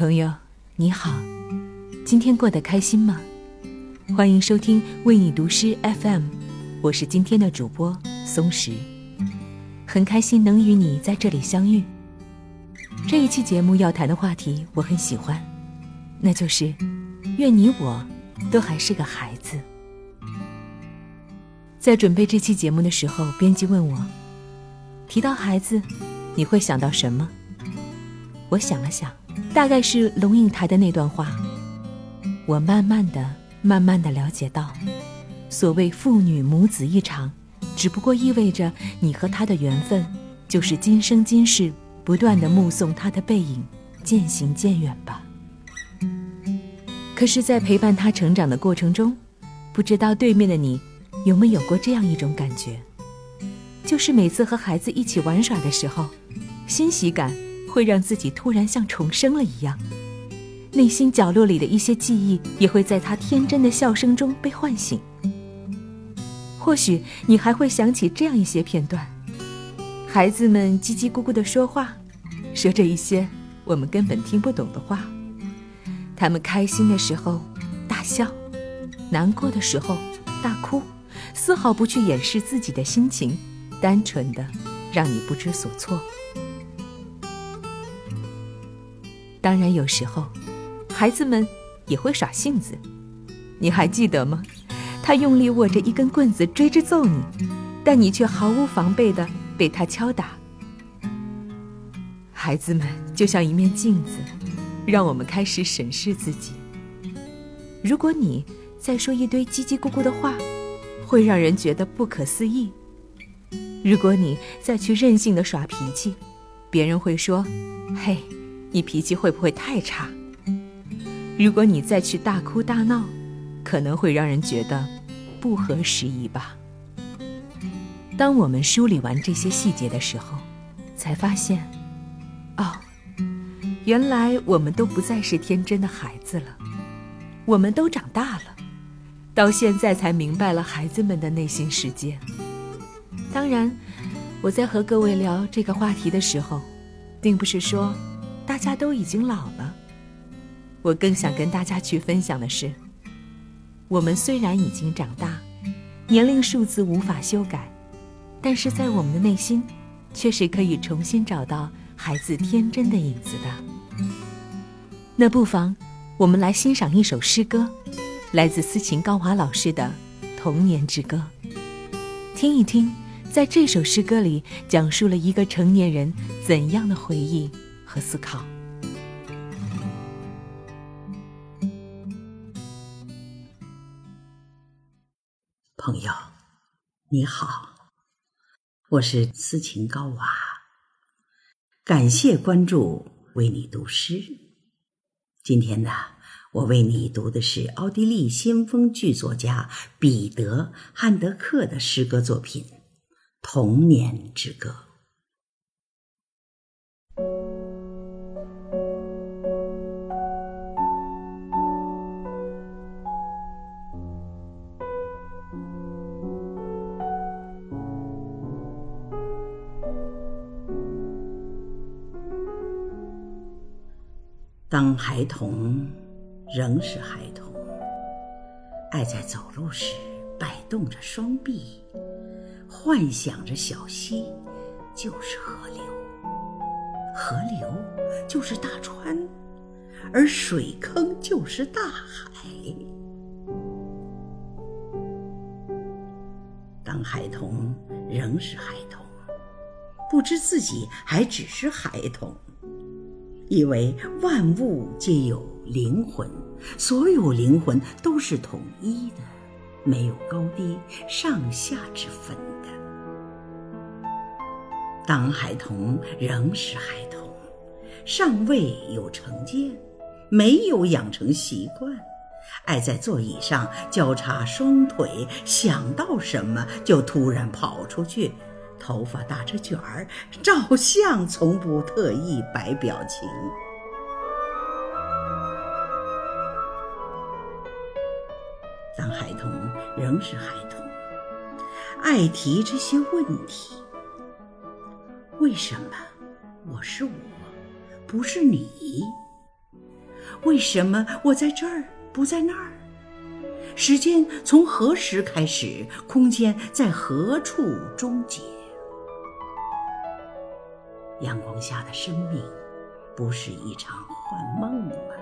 朋友，你好，今天过得开心吗？欢迎收听为你读诗 FM，我是今天的主播松石，很开心能与你在这里相遇。这一期节目要谈的话题我很喜欢，那就是愿你我都还是个孩子。在准备这期节目的时候，编辑问我，提到孩子，你会想到什么？我想了想。大概是龙应台的那段话，我慢慢的、慢慢的了解到，所谓父女母子一场，只不过意味着你和他的缘分，就是今生今世不断的目送他的背影渐行渐远吧。可是，在陪伴他成长的过程中，不知道对面的你有没有过这样一种感觉，就是每次和孩子一起玩耍的时候，欣喜感。会让自己突然像重生了一样，内心角落里的一些记忆也会在他天真的笑声中被唤醒。或许你还会想起这样一些片段：孩子们叽叽咕咕的说话，说着一些我们根本听不懂的话；他们开心的时候大笑，难过的时候大哭，丝毫不去掩饰自己的心情，单纯的让你不知所措。当然，有时候，孩子们也会耍性子，你还记得吗？他用力握着一根棍子追着揍你，但你却毫无防备的被他敲打。孩子们就像一面镜子，让我们开始审视自己。如果你再说一堆叽叽咕咕的话，会让人觉得不可思议；如果你再去任性的耍脾气，别人会说：“嘿。”你脾气会不会太差？如果你再去大哭大闹，可能会让人觉得不合时宜吧。当我们梳理完这些细节的时候，才发现，哦，原来我们都不再是天真的孩子了，我们都长大了，到现在才明白了孩子们的内心世界。当然，我在和各位聊这个话题的时候，并不是说。大家都已经老了，我更想跟大家去分享的是，我们虽然已经长大，年龄数字无法修改，但是在我们的内心，却是可以重新找到孩子天真的影子的。那不妨，我们来欣赏一首诗歌，来自斯琴高娃老师的《童年之歌》，听一听，在这首诗歌里讲述了一个成年人怎样的回忆。和思考，朋友，你好，我是斯琴高娃，感谢关注，为你读诗。今天呢，我为你读的是奥地利先锋剧作家彼得·汉德克的诗歌作品《童年之歌》。当孩童仍是孩童，爱在走路时摆动着双臂，幻想着小溪就是河流，河流就是大川，而水坑就是大海。当孩童仍是孩童，不知自己还只是孩童。以为万物皆有灵魂，所有灵魂都是统一的，没有高低上下之分的。当孩童仍是孩童，尚未有成见，没有养成习惯，爱在座椅上交叉双腿，想到什么就突然跑出去。头发打着卷儿，照相从不特意摆表情。当孩童仍是孩童，爱提这些问题：为什么我是我，不是你？为什么我在这儿不在那儿？时间从何时开始？空间在何处终结？阳光下的生命，不是一场幻梦吗？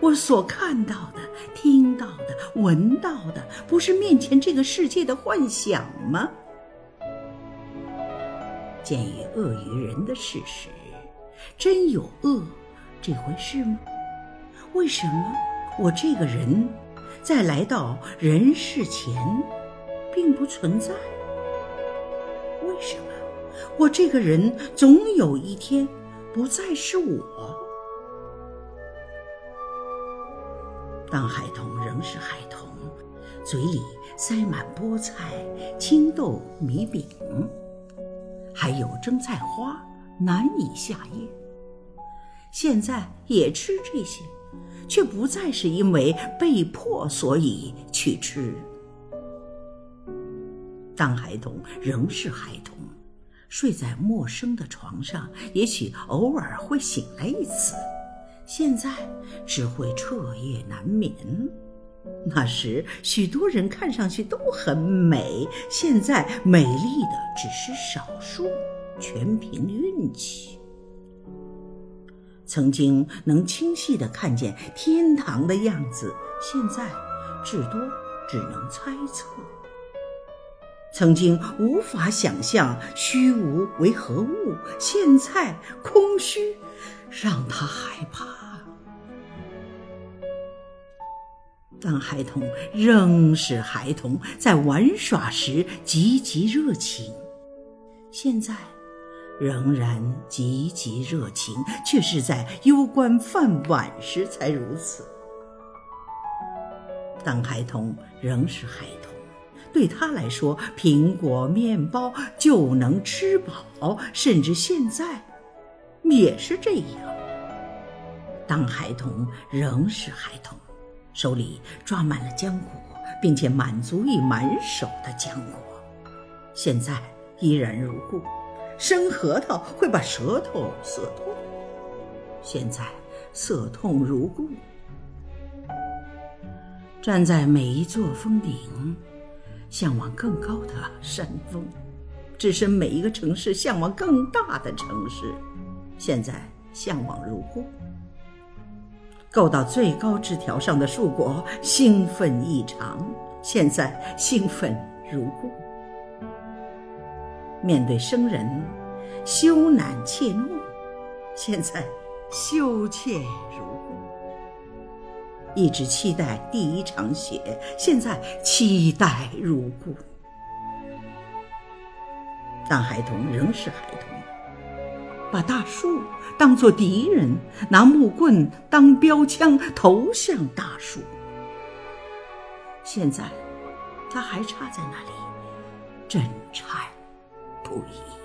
我所看到的、听到的、闻到的，不是面前这个世界的幻想吗？鉴于恶于人的事实，真有恶这回事吗？为什么我这个人，在来到人世前，并不存在？为什么我这个人总有一天不再是我？当孩童仍是孩童，嘴里塞满菠菜、青豆、米饼，还有蒸菜花，难以下咽。现在也吃这些，却不再是因为被迫，所以去吃。当孩童仍是孩童，睡在陌生的床上，也许偶尔会醒来一次。现在只会彻夜难眠。那时许多人看上去都很美，现在美丽的只是少数，全凭运气。曾经能清晰地看见天堂的样子，现在至多只能猜测。曾经无法想象虚无为何物，现在空虚让他害怕。当孩童仍是孩童，在玩耍时积极热情，现在仍然积极热情，却是在攸关饭碗时才如此。当孩童仍是孩童，对他来说，苹果、面包就能吃饱，甚至现在也是这样。当孩童仍是孩童。手里抓满了浆果，并且满足于满手的浆果，现在依然如故。生核桃会把舌头涩痛，现在涩痛如故。站在每一座峰顶，向往更高的山峰，置身每一个城市，向往更大的城市，现在向往如故。够到最高枝条上的树果，兴奋异常。现在兴奋如故。面对生人，羞赧怯懦；现在羞怯如故。一直期待第一场雪，现在期待如故。但孩童仍是孩童。把大树当作敌人，拿木棍当标枪投向大树。现在，他还插在那里，震颤不已。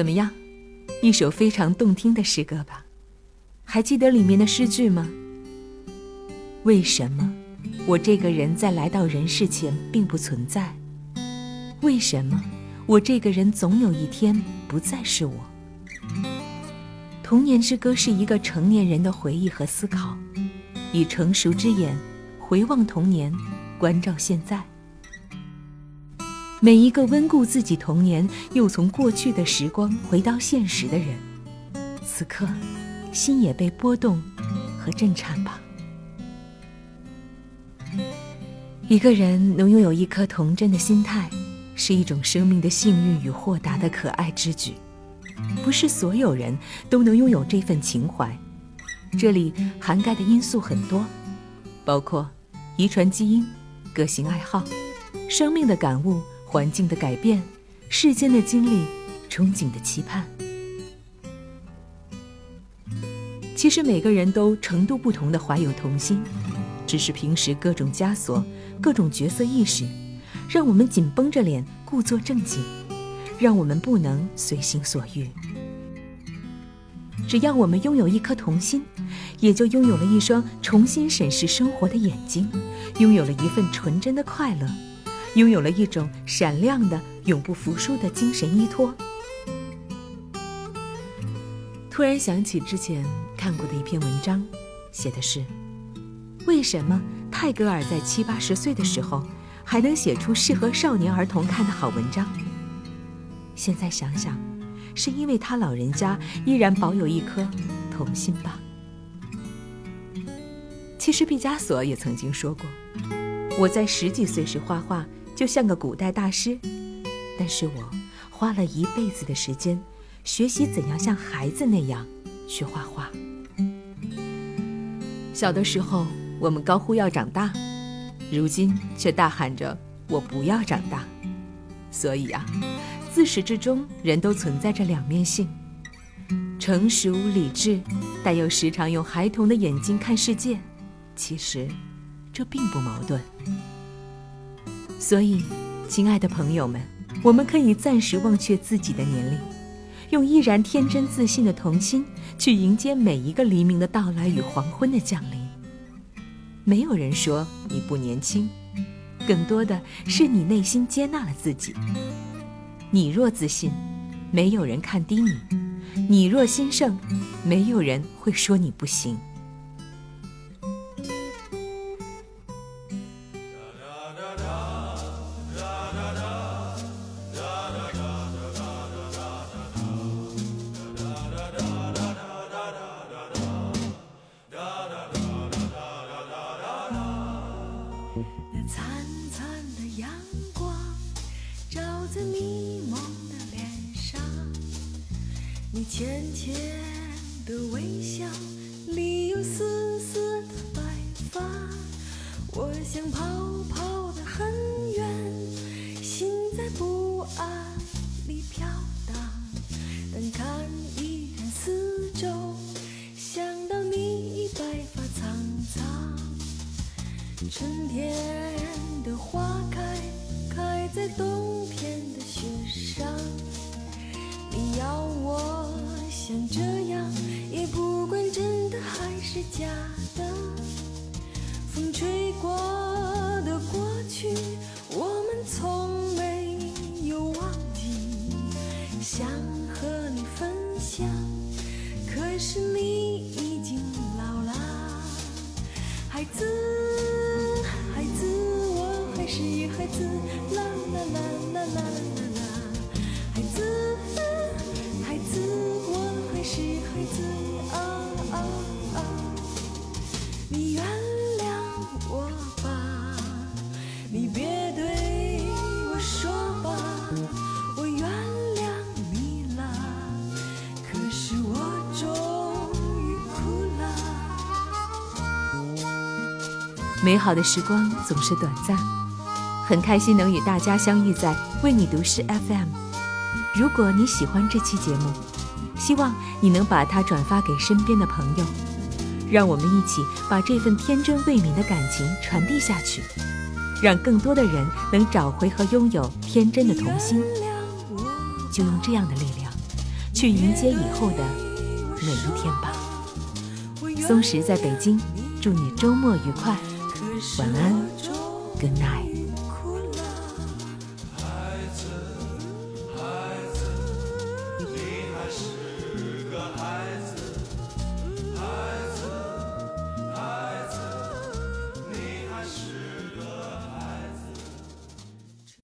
怎么样，一首非常动听的诗歌吧？还记得里面的诗句吗？为什么我这个人在来到人世前并不存在？为什么我这个人总有一天不再是我？童年之歌是一个成年人的回忆和思考，以成熟之眼回望童年，关照现在。每一个温故自己童年，又从过去的时光回到现实的人，此刻心也被波动和震颤吧。一个人能拥有一颗童真的心态，是一种生命的幸运与豁达的可爱之举。不是所有人都能拥有这份情怀，这里涵盖的因素很多，包括遗传基因、个性爱好、生命的感悟。环境的改变，世间的经历，憧憬的期盼。其实每个人都程度不同的怀有童心，只是平时各种枷锁、各种角色意识，让我们紧绷着脸故作正经，让我们不能随心所欲。只要我们拥有一颗童心，也就拥有了一双重新审视生活的眼睛，拥有了一份纯真的快乐，拥有了一种闪亮的、永不服输的精神依托。突然想起之前看过的一篇文章，写的是：为什么泰戈尔在七八十岁的时候还能写出适合少年儿童看的好文章？现在想想。是因为他老人家依然保有一颗童心吧。其实毕加索也曾经说过：“我在十几岁时画画就像个古代大师，但是我花了一辈子的时间学习怎样像孩子那样去画画。”小的时候我们高呼要长大，如今却大喊着我不要长大。所以啊。自始至终，人都存在着两面性：成熟理智，但又时常用孩童的眼睛看世界。其实，这并不矛盾。所以，亲爱的朋友们，我们可以暂时忘却自己的年龄，用依然天真自信的童心去迎接每一个黎明的到来与黄昏的降临。没有人说你不年轻，更多的是你内心接纳了自己。你若自信，没有人看低你；你若心盛，没有人会说你不行。在迷蒙的脸上，你浅浅的微笑里有丝丝的白发，我想跑跑得很远，心在不安里飘荡。但看一看四周，想到你已白发苍苍。春天的花开，开在冬天的雪上。你要我。像这样，也不管真的还是假的。风吹过的过去，我们从没有忘记，想和你分享。可是你已经老了，孩子，美好的时光总是短暂，很开心能与大家相遇在为你读诗 FM。如果你喜欢这期节目，希望你能把它转发给身边的朋友，让我们一起把这份天真未泯的感情传递下去，让更多的人能找回和拥有天真的童心。就用这样的力量，去迎接以后的每一天吧。松石在北京，祝你周末愉快，晚安，Good night。